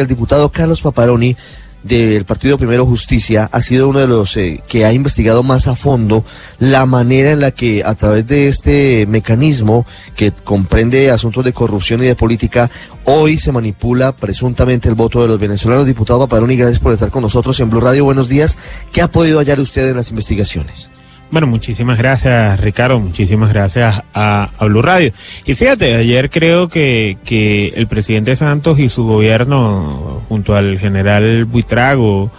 el diputado Carlos Paparoni del Partido Primero Justicia ha sido uno de los eh, que ha investigado más a fondo la manera en la que a través de este mecanismo que comprende asuntos de corrupción y de política, hoy se manipula presuntamente el voto de los venezolanos. Diputado Paparoni, gracias por estar con nosotros en Blue Radio. Buenos días. ¿Qué ha podido hallar usted en las investigaciones? Bueno, muchísimas gracias Ricardo, muchísimas gracias a, Blue Radio. Y fíjate, ayer creo que, que el presidente Santos y su gobierno, junto al general Buitrago,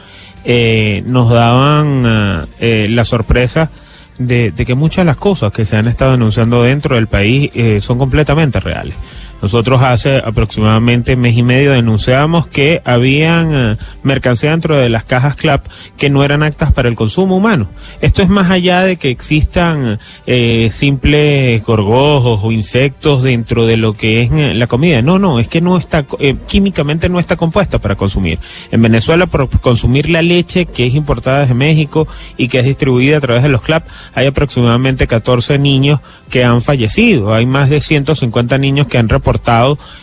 eh, nos daban eh, la sorpresa de, de, que muchas de las cosas que se han estado anunciando dentro del país eh, son completamente reales. Nosotros hace aproximadamente mes y medio denunciábamos que habían uh, mercancía dentro de las cajas CLAP que no eran actas para el consumo humano. Esto es más allá de que existan eh, simples gorgojos o insectos dentro de lo que es uh, la comida. No, no, es que no está, eh, químicamente no está compuesta para consumir. En Venezuela, por consumir la leche que es importada desde México y que es distribuida a través de los CLAP, hay aproximadamente 14 niños que han fallecido. Hay más de 150 niños que han reportado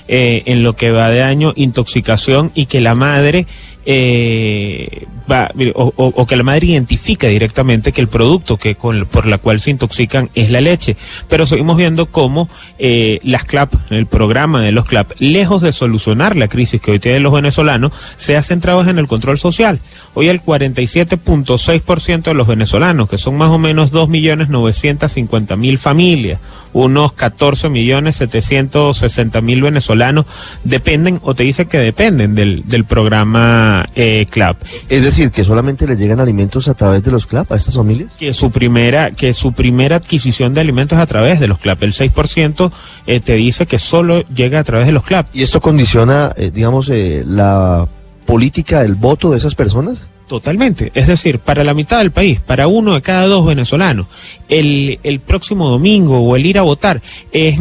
eh, en lo que va de año intoxicación y que la madre eh, va, o, que la madre identifica directamente que el producto que con, por la cual se intoxican es la leche. Pero seguimos viendo cómo eh, las CLAP, el programa de los CLAP, lejos de solucionar la crisis que hoy tienen los venezolanos, se ha centrado en el control social. Hoy el 47.6% de los venezolanos, que son más o menos 2.950.000 familias, unos 14 millones 760 mil venezolanos dependen o te dice que dependen del, del programa eh, CLAP. Es decir, que solamente les llegan alimentos a través de los CLAP a estas familias. Que su primera, que su primera adquisición de alimentos es a través de los CLAP. El 6% eh, te dice que solo llega a través de los CLAP. ¿Y esto condiciona, eh, digamos, la política, el voto de esas personas? Totalmente. Es decir, para la mitad del país, para uno de cada dos venezolanos, el, el próximo domingo o el ir a votar es,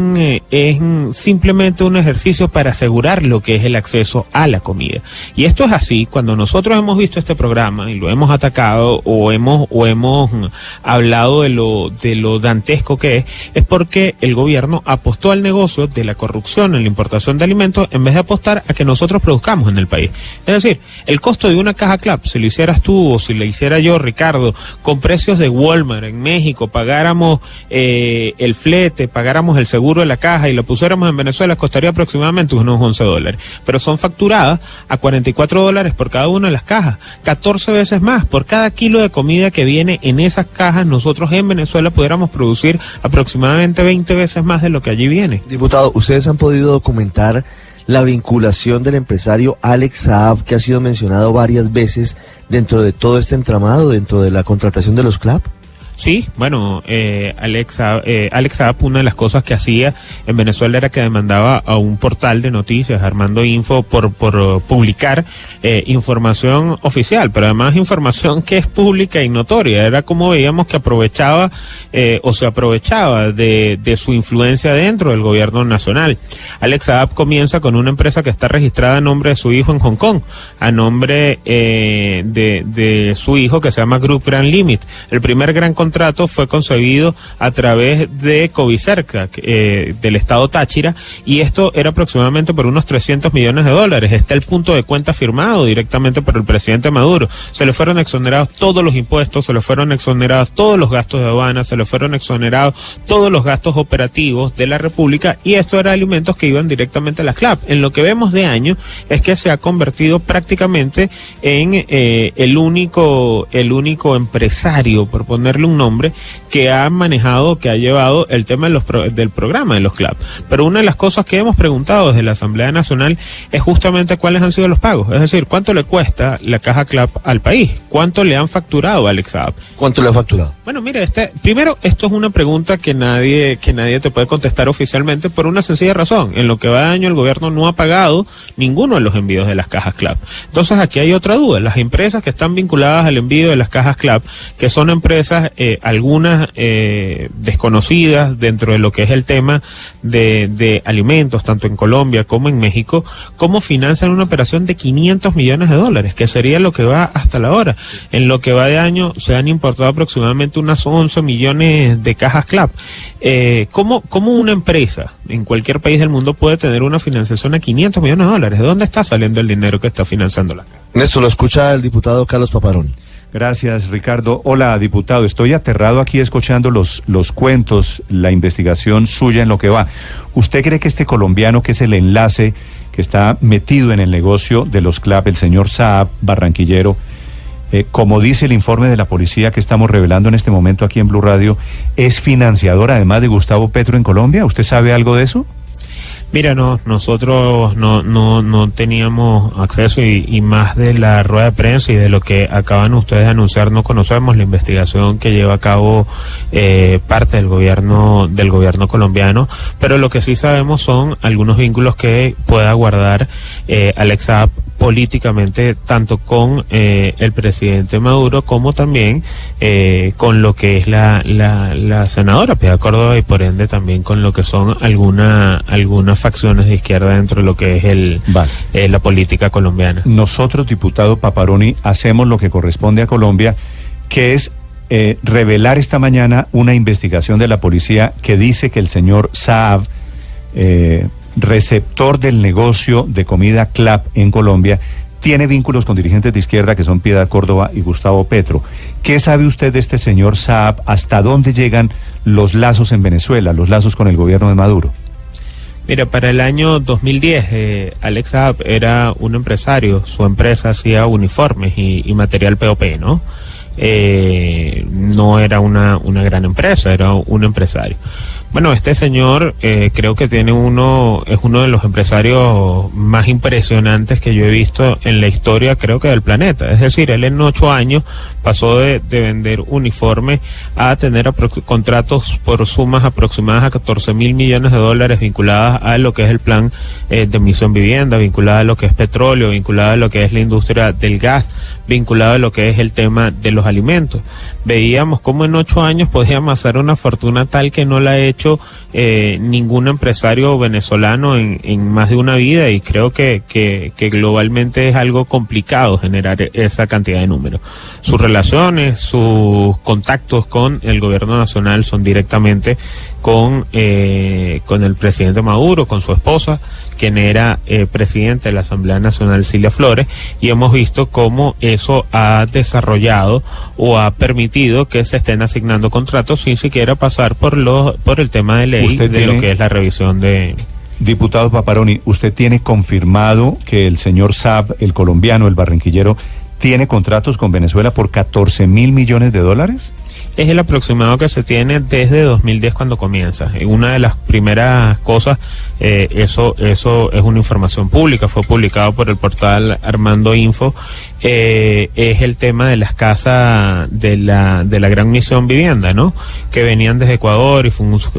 es simplemente un ejercicio para asegurar lo que es el acceso a la comida. Y esto es así, cuando nosotros hemos visto este programa y lo hemos atacado o hemos, o hemos hablado de lo, de lo dantesco que es, es porque el gobierno apostó al negocio de la corrupción en la importación de alimentos en vez de apostar a que nosotros produzcamos en el país. Es decir, el costo de una caja CLAP se lo hicieras tú o si le hiciera yo, Ricardo, con precios de Walmart en México, pagáramos eh, el flete, pagáramos el seguro de la caja y lo pusiéramos en Venezuela, costaría aproximadamente unos 11 dólares. Pero son facturadas a 44 dólares por cada una de las cajas, 14 veces más. Por cada kilo de comida que viene en esas cajas, nosotros en Venezuela pudiéramos producir aproximadamente 20 veces más de lo que allí viene. Diputado, ¿ustedes han podido documentar la vinculación del empresario Alex Saab, que ha sido mencionado varias veces dentro de todo este entramado, dentro de la contratación de los CLAP? Sí, bueno, eh, Alexa, eh, Alex una de las cosas que hacía en Venezuela era que demandaba a un portal de noticias, Armando Info, por, por publicar eh, información oficial, pero además información que es pública y notoria. Era como veíamos que aprovechaba eh, o se aprovechaba de, de, su influencia dentro del gobierno nacional. Alex Saab comienza con una empresa que está registrada a nombre de su hijo en Hong Kong, a nombre eh, de, de su hijo que se llama Group Grand Limit. El primer gran contrato fue concebido a través de Covicerca, eh, del estado Táchira, y esto era aproximadamente por unos 300 millones de dólares. Está el punto de cuenta firmado directamente por el presidente Maduro. Se le fueron exonerados todos los impuestos, se le fueron exonerados todos los gastos de aduana, se le fueron exonerados todos los gastos operativos de la República, y esto era alimentos que iban directamente a las CLAP. En lo que vemos de año es que se ha convertido prácticamente en eh, el único, el único empresario, por ponerle un nombre que ha manejado, que ha llevado el tema de los pro, del programa de los CLAP. Pero una de las cosas que hemos preguntado desde la Asamblea Nacional es justamente cuáles han sido los pagos. Es decir, cuánto le cuesta la caja CLAP al país, cuánto le han facturado al Exab. ¿Cuánto le han facturado? Bueno, mire, este, primero, esto es una pregunta que nadie, que nadie te puede contestar oficialmente por una sencilla razón. En lo que va de año el gobierno no ha pagado ninguno de los envíos de las cajas CLAP. Entonces aquí hay otra duda. Las empresas que están vinculadas al envío de las cajas CLAP, que son empresas eh, algunas eh, desconocidas dentro de lo que es el tema de, de, alimentos, tanto en Colombia como en México, cómo financian una operación de 500 millones de dólares, que sería lo que va hasta la hora. En lo que va de año se han importado aproximadamente unas 11 millones de cajas CLAP. Eh, ¿cómo, ¿Cómo una empresa en cualquier país del mundo puede tener una financiación a 500 millones de dólares? ¿De dónde está saliendo el dinero que está financiando la Néstor, lo escucha el diputado Carlos Paparoni. Gracias, Ricardo. Hola, diputado. Estoy aterrado aquí escuchando los, los cuentos, la investigación suya en lo que va. ¿Usted cree que este colombiano, que es el enlace que está metido en el negocio de los CLAP, el señor Saab Barranquillero, eh, como dice el informe de la policía que estamos revelando en este momento aquí en Blue Radio, es financiador además de Gustavo Petro en Colombia? ¿Usted sabe algo de eso? Mira, no, nosotros no, no, no teníamos acceso y, y, más de la rueda de prensa y de lo que acaban ustedes de anunciar, no conocemos la investigación que lleva a cabo eh, parte del gobierno, del gobierno colombiano, pero lo que sí sabemos son algunos vínculos que pueda guardar eh, Alex políticamente tanto con eh, el presidente Maduro como también eh, con lo que es la, la, la senadora Pia Córdoba y por ende también con lo que son alguna, algunas facciones de izquierda dentro de lo que es el, vale. eh, la política colombiana. Nosotros, diputado Paparoni, hacemos lo que corresponde a Colombia, que es eh, revelar esta mañana una investigación de la policía que dice que el señor Saab, eh, receptor del negocio de comida CLAP en Colombia, tiene vínculos con dirigentes de izquierda que son Piedad Córdoba y Gustavo Petro. ¿Qué sabe usted de este señor Saab? ¿Hasta dónde llegan los lazos en Venezuela, los lazos con el gobierno de Maduro? Mira, para el año 2010, eh, Alex Saab era un empresario. Su empresa hacía uniformes y, material POP, ¿no? Eh, no era una gran empresa, era un empresario. Bueno, este señor eh, creo que tiene uno, es uno de los empresarios más impresionantes que yo he visto en la historia, creo que del planeta. Es decir, él en ocho años pasó de, de vender uniformes a tener contratos por sumas aproximadas a 14 mil millones de dólares vinculadas a lo que es el plan eh, de misión vivienda, vinculada a lo que es petróleo, vinculada a lo que es la industria del gas, vinculada a lo que es el tema de los alimentos. Veíamos cómo en ocho años podía amasar una fortuna tal que no la ha hecho eh, ningún empresario venezolano en, en, más de una vida y creo que, que, que, globalmente es algo complicado generar esa cantidad de números. Sus relaciones, sus contactos con el gobierno nacional son directamente con, eh, con el presidente Maduro, con su esposa, quien era eh, presidente de la Asamblea Nacional, Silvia Flores, y hemos visto cómo eso ha desarrollado o ha permitido que se estén asignando contratos sin siquiera pasar por, los, por el tema de ley ¿Usted de lo que es la revisión de... Diputado Paparoni, ¿usted tiene confirmado que el señor Saab, el colombiano, el barranquillero, tiene contratos con Venezuela por 14 mil millones de dólares? Es el aproximado que se tiene desde 2010 cuando comienza. Una de las primeras cosas, eh, eso, eso es una información pública, fue publicado por el portal Armando Info, eh, es el tema de las casas de la, de la Gran Misión Vivienda, ¿no? Que venían desde Ecuador y,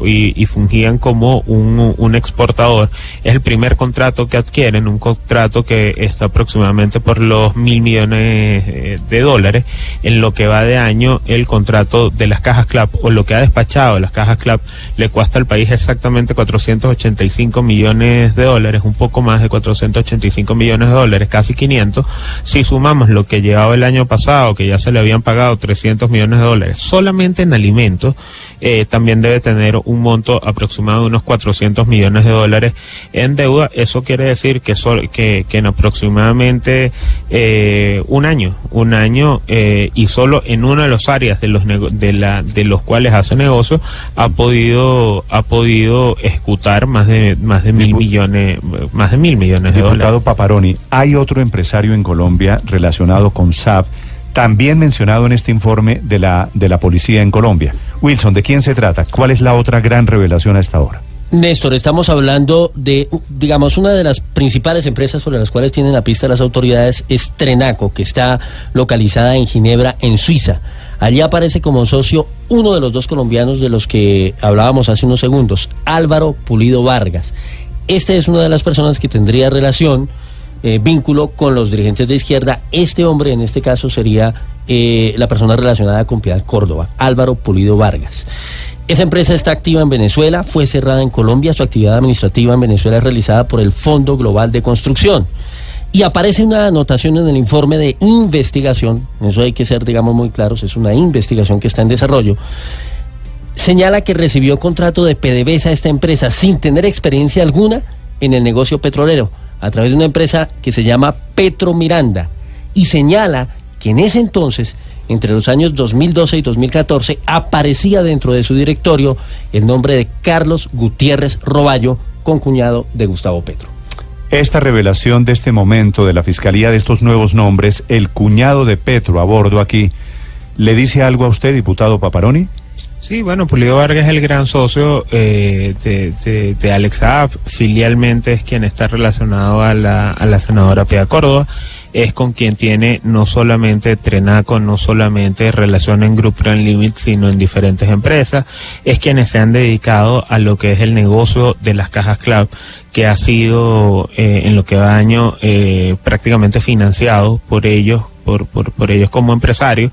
y, y fungían como un, un, exportador. Es el primer contrato que adquieren, un contrato que está aproximadamente por los mil millones eh, de dólares. En lo que va de año, el contrato de las cajas CLAP o lo que ha despachado las cajas CLAP le cuesta al país exactamente 485 millones de dólares, un poco más de 485 millones de dólares, casi 500. Si lo que llevaba el año pasado, que ya se le habían pagado 300 millones de dólares solamente en alimentos, eh, también debe tener un monto aproximado de unos 400 millones de dólares en deuda. Eso quiere decir que, so que, que en aproximadamente eh, un año, un año eh, y solo en una de las áreas de los de, la, de los cuales hace negocio ha podido ha podido ejecutar más de más de mil millones más de mil millones de Diputado dólares. Paparoni, hay otro empresario en Colombia relacionado con SAP también mencionado en este informe de la, de la policía en Colombia. Wilson, ¿de quién se trata? ¿Cuál es la otra gran revelación a esta hora? Néstor, estamos hablando de, digamos, una de las principales empresas sobre las cuales tienen la pista las autoridades es Trenaco, que está localizada en Ginebra, en Suiza. Allí aparece como socio uno de los dos colombianos de los que hablábamos hace unos segundos, Álvaro Pulido Vargas. Este es una de las personas que tendría relación eh, vínculo con los dirigentes de izquierda. Este hombre, en este caso, sería eh, la persona relacionada con Piedad Córdoba, Álvaro Pulido Vargas. Esa empresa está activa en Venezuela, fue cerrada en Colombia, su actividad administrativa en Venezuela es realizada por el Fondo Global de Construcción. Y aparece una anotación en el informe de investigación, eso hay que ser, digamos, muy claros, es una investigación que está en desarrollo, señala que recibió contrato de PDVSA a esta empresa sin tener experiencia alguna en el negocio petrolero, a través de una empresa que se llama Petro Miranda, y señala que en ese entonces, entre los años 2012 y 2014, aparecía dentro de su directorio el nombre de Carlos Gutiérrez Roballo, concuñado de Gustavo Petro. Esta revelación de este momento de la Fiscalía de estos nuevos nombres, el cuñado de Petro a bordo aquí, ¿le dice algo a usted, diputado Paparoni? Sí, bueno, Pulido Vargas es el gran socio eh, de, de, de, Alex Saab, filialmente es quien está relacionado a la, a la senadora Pia Córdoba, es con quien tiene no solamente Trenaco, no solamente relación en Group Grand Limit, sino en diferentes empresas, es quienes se han dedicado a lo que es el negocio de las cajas club, que ha sido eh, en lo que va año eh, prácticamente financiado por ellos por, por, por, ellos como empresarios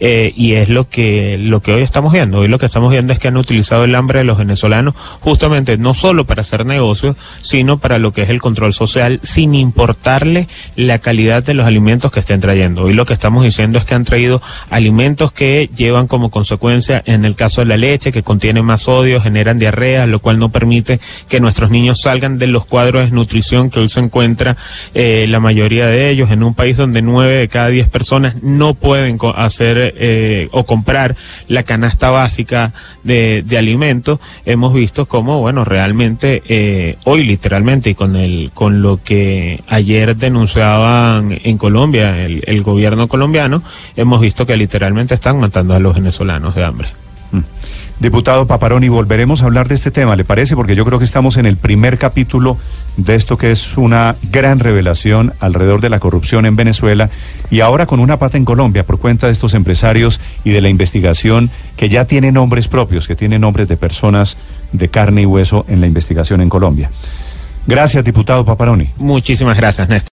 eh, y es lo que lo que hoy estamos viendo. Hoy lo que estamos viendo es que han utilizado el hambre de los venezolanos justamente no solo para hacer negocios sino para lo que es el control social sin importarle la calidad de los alimentos que estén trayendo. Hoy lo que estamos diciendo es que han traído alimentos que llevan como consecuencia en el caso de la leche que contiene más sodio generan diarrea lo cual no permite que nuestros niños salgan de los cuadros de nutrición que hoy se encuentra eh, la mayoría de ellos en un país donde nueve de cada diez personas no pueden hacer eh, o comprar la canasta básica de, de alimentos, hemos visto cómo, bueno, realmente eh, hoy literalmente y con el con lo que ayer denunciaban en Colombia el, el gobierno colombiano, hemos visto que literalmente están matando a los venezolanos de hambre. Diputado Paparoni, volveremos a hablar de este tema, ¿le parece? Porque yo creo que estamos en el primer capítulo de esto que es una gran revelación alrededor de la corrupción en Venezuela y ahora con una pata en Colombia por cuenta de estos empresarios y de la investigación que ya tiene nombres propios, que tiene nombres de personas de carne y hueso en la investigación en Colombia. Gracias, diputado Paparoni. Muchísimas gracias, Néstor.